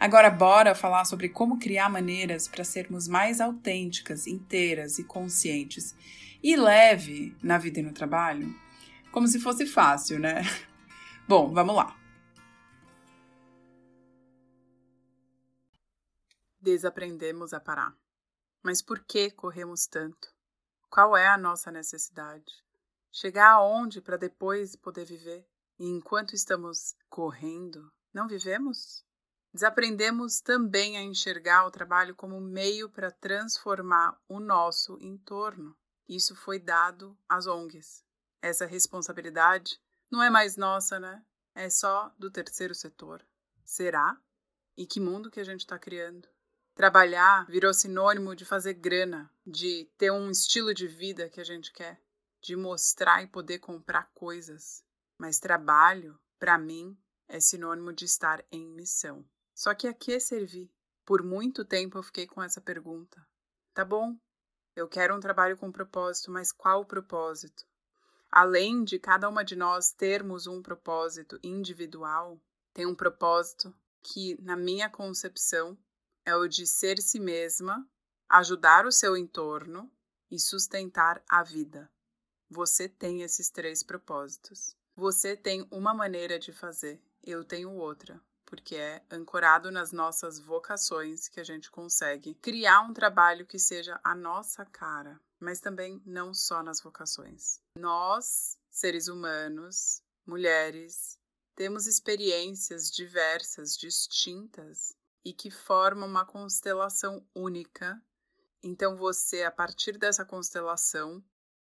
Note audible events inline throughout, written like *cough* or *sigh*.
Agora, bora falar sobre como criar maneiras para sermos mais autênticas, inteiras e conscientes e leve na vida e no trabalho? Como se fosse fácil, né? *laughs* Bom, vamos lá. Desaprendemos a parar. Mas por que corremos tanto? Qual é a nossa necessidade? Chegar aonde para depois poder viver? E enquanto estamos correndo, não vivemos? Desaprendemos também a enxergar o trabalho como meio para transformar o nosso entorno. Isso foi dado às ONGs. Essa responsabilidade não é mais nossa, né? É só do terceiro setor. Será? E que mundo que a gente está criando? Trabalhar virou sinônimo de fazer grana, de ter um estilo de vida que a gente quer de mostrar e poder comprar coisas. Mas trabalho, para mim, é sinônimo de estar em missão. Só que a que servir? Por muito tempo eu fiquei com essa pergunta. Tá bom, eu quero um trabalho com propósito, mas qual propósito? Além de cada uma de nós termos um propósito individual, tem um propósito que, na minha concepção, é o de ser si mesma, ajudar o seu entorno e sustentar a vida. Você tem esses três propósitos. Você tem uma maneira de fazer, eu tenho outra, porque é ancorado nas nossas vocações que a gente consegue criar um trabalho que seja a nossa cara, mas também não só nas vocações. Nós, seres humanos, mulheres, temos experiências diversas, distintas e que formam uma constelação única. Então você, a partir dessa constelação,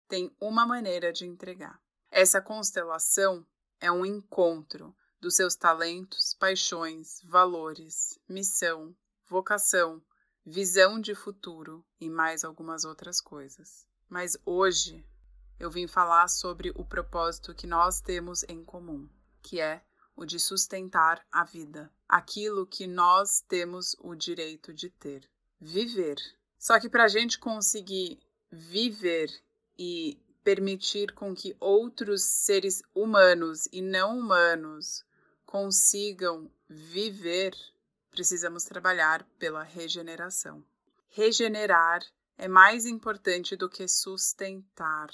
tem uma maneira de entregar. Essa constelação é um encontro dos seus talentos, paixões, valores, missão, vocação, visão de futuro e mais algumas outras coisas. Mas hoje eu vim falar sobre o propósito que nós temos em comum, que é o de sustentar a vida, aquilo que nós temos o direito de ter, viver. Só que para a gente conseguir viver e permitir com que outros seres humanos e não humanos consigam viver, precisamos trabalhar pela regeneração. Regenerar é mais importante do que sustentar.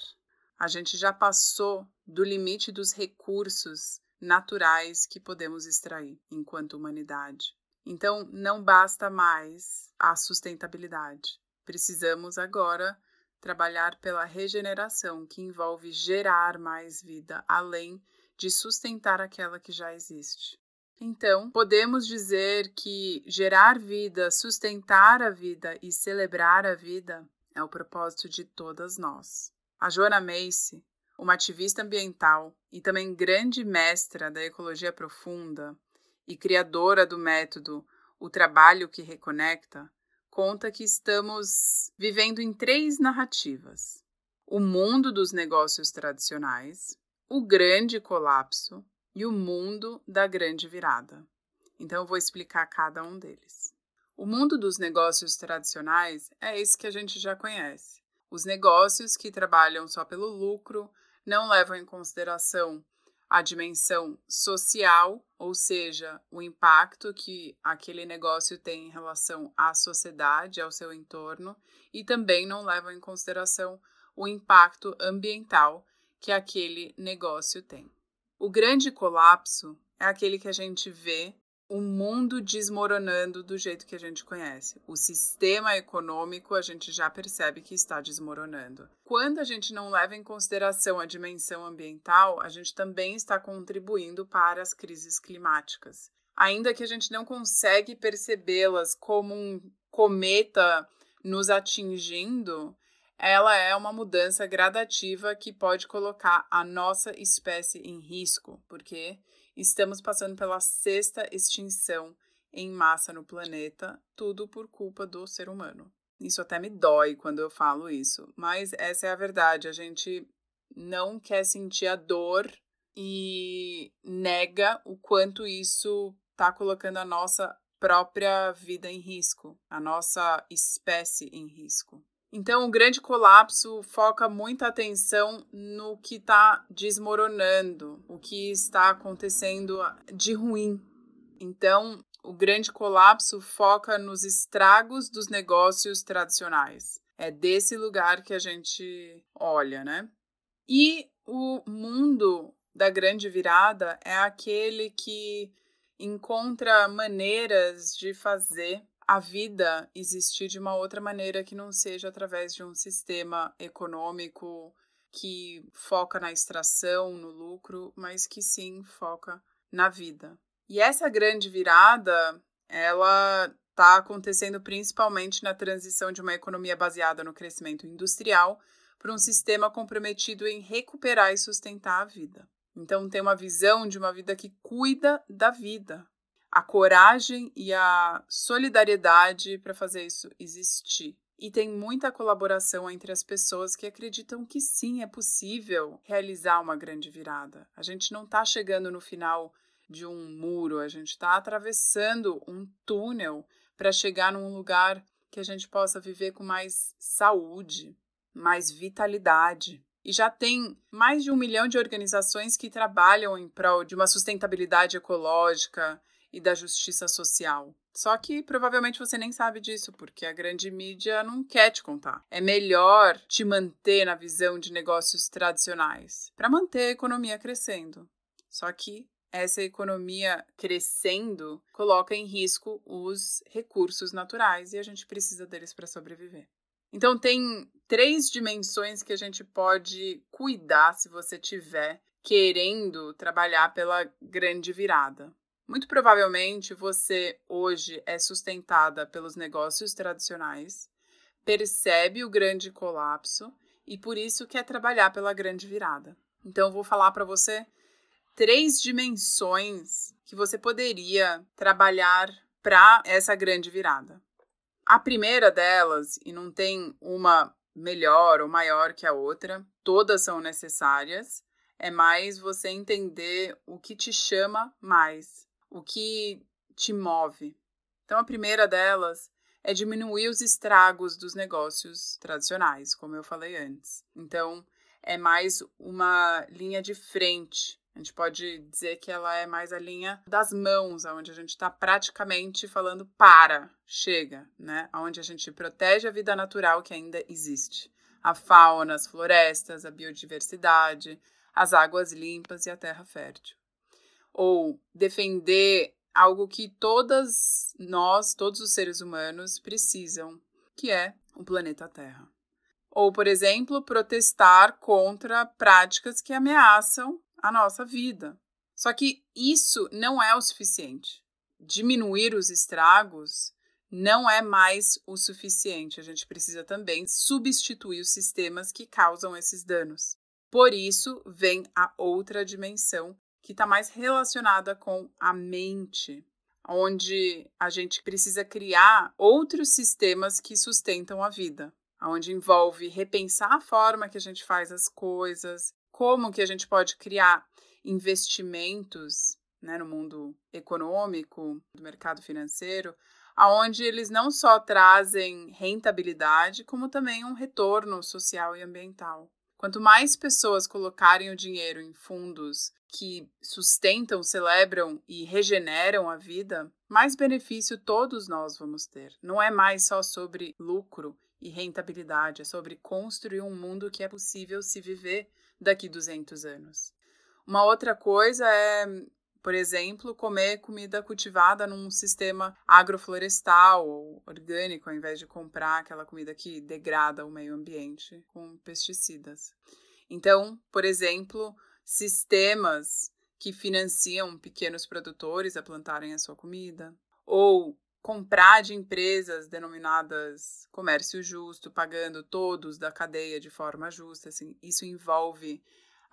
A gente já passou do limite dos recursos naturais que podemos extrair enquanto humanidade. Então, não basta mais a sustentabilidade. Precisamos agora trabalhar pela regeneração, que envolve gerar mais vida além de sustentar aquela que já existe. Então, podemos dizer que gerar vida, sustentar a vida e celebrar a vida é o propósito de todas nós. A Joana Macy, uma ativista ambiental e também grande mestra da ecologia profunda e criadora do método O Trabalho que Reconecta, conta que estamos vivendo em três narrativas: o mundo dos negócios tradicionais, o grande colapso e o mundo da grande virada. Então eu vou explicar cada um deles. O mundo dos negócios tradicionais é esse que a gente já conhece. Os negócios que trabalham só pelo lucro, não levam em consideração a dimensão social, ou seja, o impacto que aquele negócio tem em relação à sociedade, ao seu entorno, e também não levam em consideração o impacto ambiental que aquele negócio tem. O grande colapso é aquele que a gente vê o mundo desmoronando do jeito que a gente conhece. O sistema econômico a gente já percebe que está desmoronando. Quando a gente não leva em consideração a dimensão ambiental, a gente também está contribuindo para as crises climáticas. Ainda que a gente não consegue percebê-las como um cometa nos atingindo, ela é uma mudança gradativa que pode colocar a nossa espécie em risco, porque estamos passando pela sexta extinção em massa no planeta, tudo por culpa do ser humano. Isso até me dói quando eu falo isso, mas essa é a verdade. A gente não quer sentir a dor e nega o quanto isso está colocando a nossa própria vida em risco, a nossa espécie em risco. Então, o grande colapso foca muita atenção no que está desmoronando, o que está acontecendo de ruim. Então, o grande colapso foca nos estragos dos negócios tradicionais. É desse lugar que a gente olha, né? E o mundo da grande virada é aquele que encontra maneiras de fazer a vida existir de uma outra maneira que não seja através de um sistema econômico que foca na extração, no lucro, mas que sim foca na vida. E essa grande virada, ela está acontecendo principalmente na transição de uma economia baseada no crescimento industrial para um sistema comprometido em recuperar e sustentar a vida. Então, tem uma visão de uma vida que cuida da vida, a coragem e a solidariedade para fazer isso existir. E tem muita colaboração entre as pessoas que acreditam que sim, é possível realizar uma grande virada. A gente não está chegando no final de um muro, a gente está atravessando um túnel para chegar num lugar que a gente possa viver com mais saúde, mais vitalidade. E já tem mais de um milhão de organizações que trabalham em prol de uma sustentabilidade ecológica e da justiça social. Só que provavelmente você nem sabe disso, porque a grande mídia não quer te contar. É melhor te manter na visão de negócios tradicionais para manter a economia crescendo. Só que essa economia crescendo coloca em risco os recursos naturais e a gente precisa deles para sobreviver. Então tem três dimensões que a gente pode cuidar se você tiver querendo trabalhar pela grande virada. Muito provavelmente você hoje é sustentada pelos negócios tradicionais, percebe o grande colapso e por isso quer trabalhar pela grande virada. Então eu vou falar para você três dimensões que você poderia trabalhar para essa grande virada. A primeira delas, e não tem uma melhor ou maior que a outra, todas são necessárias, é mais você entender o que te chama mais o que te move. Então, a primeira delas é diminuir os estragos dos negócios tradicionais, como eu falei antes. Então, é mais uma linha de frente. A gente pode dizer que ela é mais a linha das mãos, onde a gente está praticamente falando para, chega, né? Onde a gente protege a vida natural que ainda existe. A fauna, as florestas, a biodiversidade, as águas limpas e a terra fértil ou defender algo que todas nós, todos os seres humanos precisam, que é o planeta Terra. Ou, por exemplo, protestar contra práticas que ameaçam a nossa vida. Só que isso não é o suficiente. Diminuir os estragos não é mais o suficiente. A gente precisa também substituir os sistemas que causam esses danos. Por isso vem a outra dimensão que está mais relacionada com a mente, onde a gente precisa criar outros sistemas que sustentam a vida, onde envolve repensar a forma que a gente faz as coisas, como que a gente pode criar investimentos né, no mundo econômico, do mercado financeiro, aonde eles não só trazem rentabilidade, como também um retorno social e ambiental. Quanto mais pessoas colocarem o dinheiro em fundos que sustentam, celebram e regeneram a vida, mais benefício todos nós vamos ter. Não é mais só sobre lucro e rentabilidade, é sobre construir um mundo que é possível se viver daqui 200 anos. Uma outra coisa é por exemplo, comer comida cultivada num sistema agroflorestal ou orgânico, ao invés de comprar aquela comida que degrada o meio ambiente com pesticidas. Então, por exemplo, sistemas que financiam pequenos produtores a plantarem a sua comida, ou comprar de empresas denominadas comércio justo, pagando todos da cadeia de forma justa, assim, isso envolve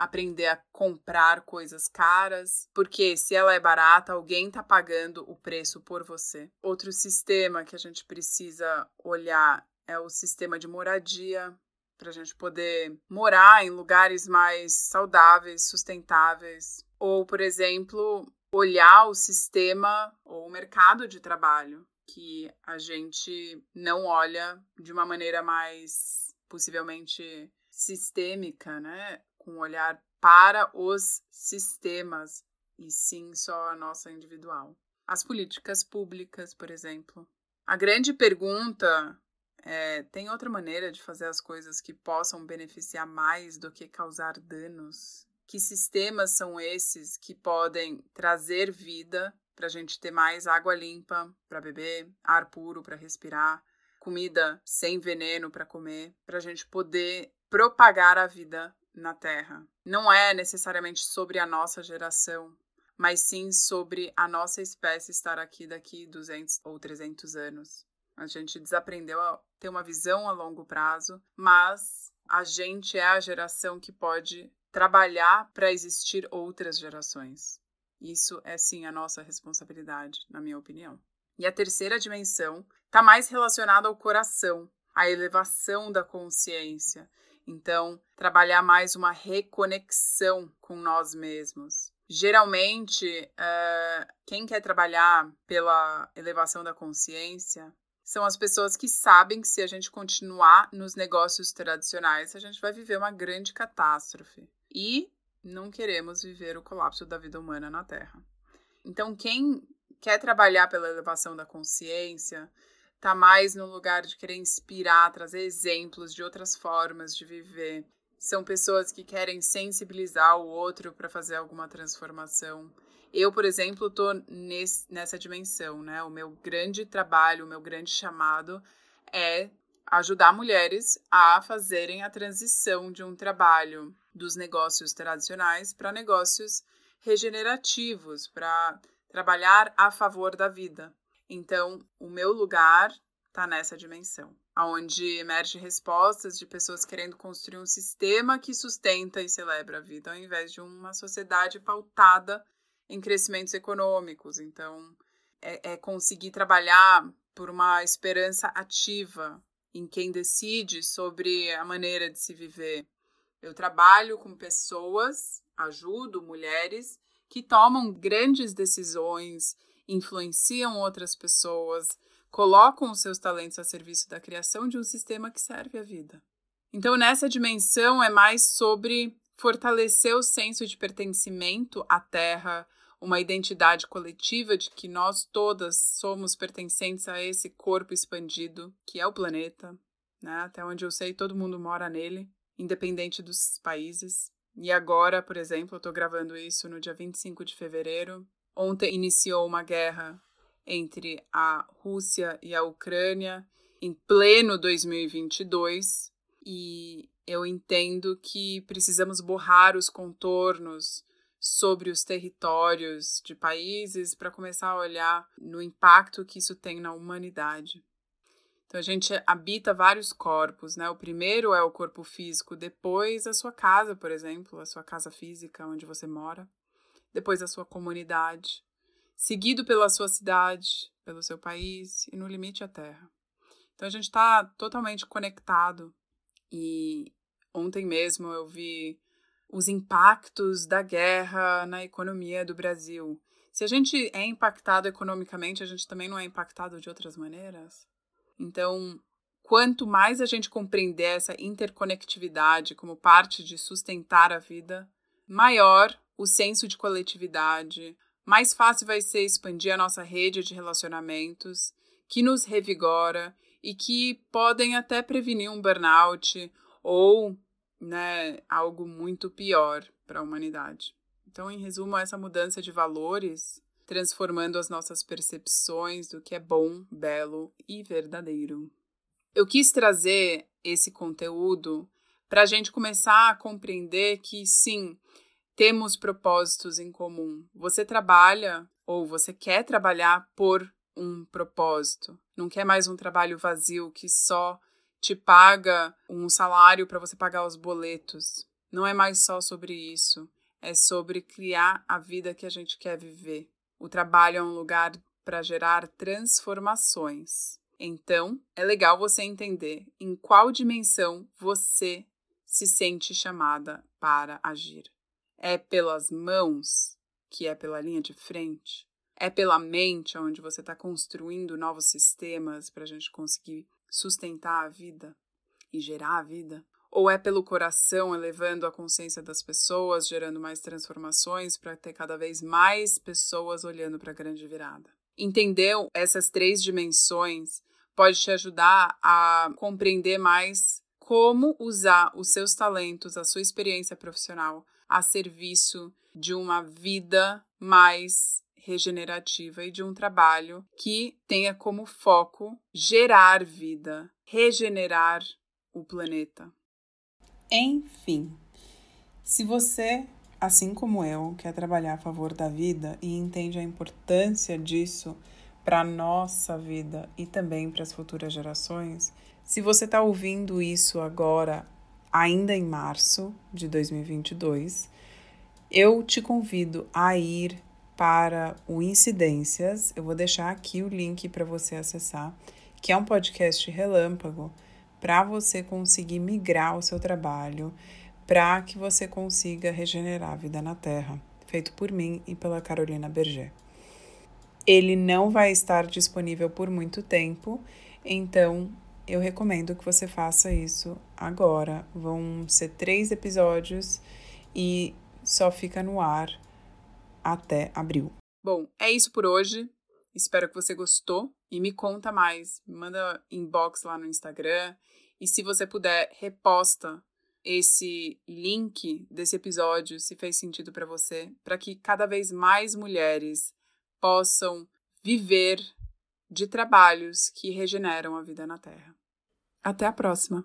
aprender a comprar coisas caras, porque se ela é barata, alguém está pagando o preço por você. Outro sistema que a gente precisa olhar é o sistema de moradia, para a gente poder morar em lugares mais saudáveis, sustentáveis. Ou, por exemplo, olhar o sistema ou o mercado de trabalho, que a gente não olha de uma maneira mais possivelmente sistêmica, né? Com um olhar para os sistemas e sim só a nossa individual. As políticas públicas, por exemplo. A grande pergunta é: tem outra maneira de fazer as coisas que possam beneficiar mais do que causar danos? Que sistemas são esses que podem trazer vida para a gente ter mais água limpa para beber, ar puro para respirar, comida sem veneno para comer, para a gente poder propagar a vida na Terra. Não é necessariamente sobre a nossa geração, mas sim sobre a nossa espécie estar aqui daqui 200 ou 300 anos. A gente desaprendeu a ter uma visão a longo prazo, mas a gente é a geração que pode trabalhar para existir outras gerações. Isso é sim a nossa responsabilidade, na minha opinião. E a terceira dimensão está mais relacionada ao coração, à elevação da consciência então, trabalhar mais uma reconexão com nós mesmos. Geralmente, uh, quem quer trabalhar pela elevação da consciência são as pessoas que sabem que se a gente continuar nos negócios tradicionais, a gente vai viver uma grande catástrofe. E não queremos viver o colapso da vida humana na Terra. Então, quem quer trabalhar pela elevação da consciência, tá mais no lugar de querer inspirar, trazer exemplos de outras formas de viver. São pessoas que querem sensibilizar o outro para fazer alguma transformação. Eu, por exemplo, estou nessa dimensão, né? O meu grande trabalho, o meu grande chamado é ajudar mulheres a fazerem a transição de um trabalho dos negócios tradicionais para negócios regenerativos, para trabalhar a favor da vida. Então, o meu lugar está nessa dimensão, onde emerge respostas de pessoas querendo construir um sistema que sustenta e celebra a vida, ao invés de uma sociedade pautada em crescimentos econômicos. Então, é, é conseguir trabalhar por uma esperança ativa em quem decide sobre a maneira de se viver. Eu trabalho com pessoas, ajudo mulheres que tomam grandes decisões influenciam outras pessoas, colocam os seus talentos a serviço da criação de um sistema que serve à vida. Então, nessa dimensão, é mais sobre fortalecer o senso de pertencimento à Terra, uma identidade coletiva de que nós todas somos pertencentes a esse corpo expandido que é o planeta. Né? Até onde eu sei, todo mundo mora nele, independente dos países. E agora, por exemplo, eu estou gravando isso no dia 25 de fevereiro, Ontem iniciou uma guerra entre a Rússia e a Ucrânia em pleno 2022 e eu entendo que precisamos borrar os contornos sobre os territórios de países para começar a olhar no impacto que isso tem na humanidade. Então a gente habita vários corpos, né? O primeiro é o corpo físico, depois a sua casa, por exemplo, a sua casa física onde você mora depois a sua comunidade, seguido pela sua cidade, pelo seu país e no limite a terra. Então a gente está totalmente conectado e ontem mesmo eu vi os impactos da guerra na economia do Brasil. Se a gente é impactado economicamente, a gente também não é impactado de outras maneiras? Então, quanto mais a gente compreender essa interconectividade como parte de sustentar a vida, maior o senso de coletividade, mais fácil vai ser expandir a nossa rede de relacionamentos, que nos revigora e que podem até prevenir um burnout ou né, algo muito pior para a humanidade. Então, em resumo, essa mudança de valores transformando as nossas percepções do que é bom, belo e verdadeiro. Eu quis trazer esse conteúdo para a gente começar a compreender que sim, temos propósitos em comum. Você trabalha ou você quer trabalhar por um propósito. Não quer mais um trabalho vazio que só te paga um salário para você pagar os boletos. Não é mais só sobre isso. É sobre criar a vida que a gente quer viver. O trabalho é um lugar para gerar transformações. Então, é legal você entender em qual dimensão você se sente chamada para agir. É pelas mãos, que é pela linha de frente? É pela mente, onde você está construindo novos sistemas para a gente conseguir sustentar a vida e gerar a vida? Ou é pelo coração elevando a consciência das pessoas, gerando mais transformações para ter cada vez mais pessoas olhando para a grande virada? Entendeu essas três dimensões pode te ajudar a compreender mais como usar os seus talentos, a sua experiência profissional a serviço de uma vida mais regenerativa e de um trabalho que tenha como foco gerar vida, regenerar o planeta. Enfim, se você, assim como eu, quer trabalhar a favor da vida e entende a importância disso para a nossa vida e também para as futuras gerações, se você está ouvindo isso agora, ainda em março de 2022, eu te convido a ir para o Incidências. Eu vou deixar aqui o link para você acessar, que é um podcast relâmpago para você conseguir migrar o seu trabalho, para que você consiga regenerar a vida na Terra, feito por mim e pela Carolina Berger. Ele não vai estar disponível por muito tempo, então eu recomendo que você faça isso agora. Vão ser três episódios e só fica no ar até abril. Bom, é isso por hoje. Espero que você gostou e me conta mais. Me manda inbox lá no Instagram. E se você puder, reposta esse link desse episódio, se fez sentido para você, para que cada vez mais mulheres possam viver de trabalhos que regeneram a vida na Terra. Até a próxima!